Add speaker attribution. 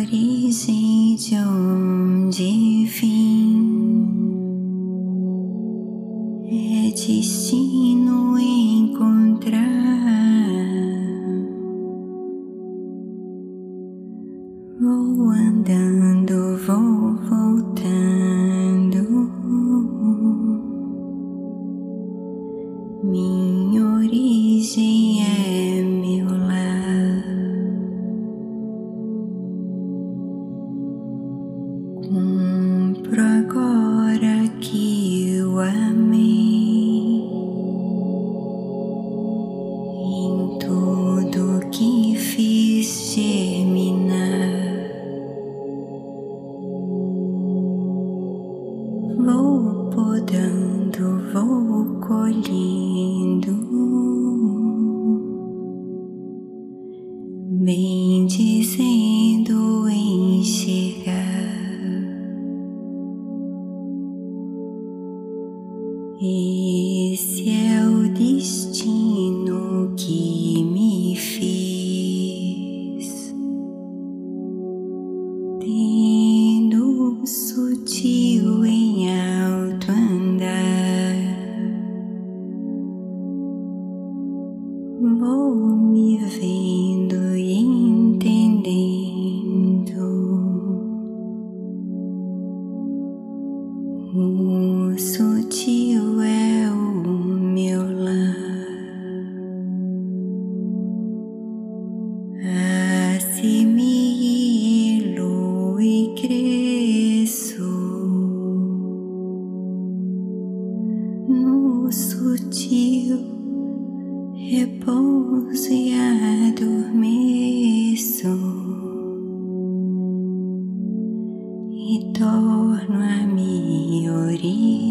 Speaker 1: origem de onde vim. É destino encontrar. Vou andando, vou voltando. Minha origem Vou podando, vou colhendo, bem dizendo enxergar. Esse é o destino que me fez, tendo sutil em vou me vendo e entendendo. O sutil é o meu lar. Assimilo e cresço no sutil repouso e adormeço e torno a me originar.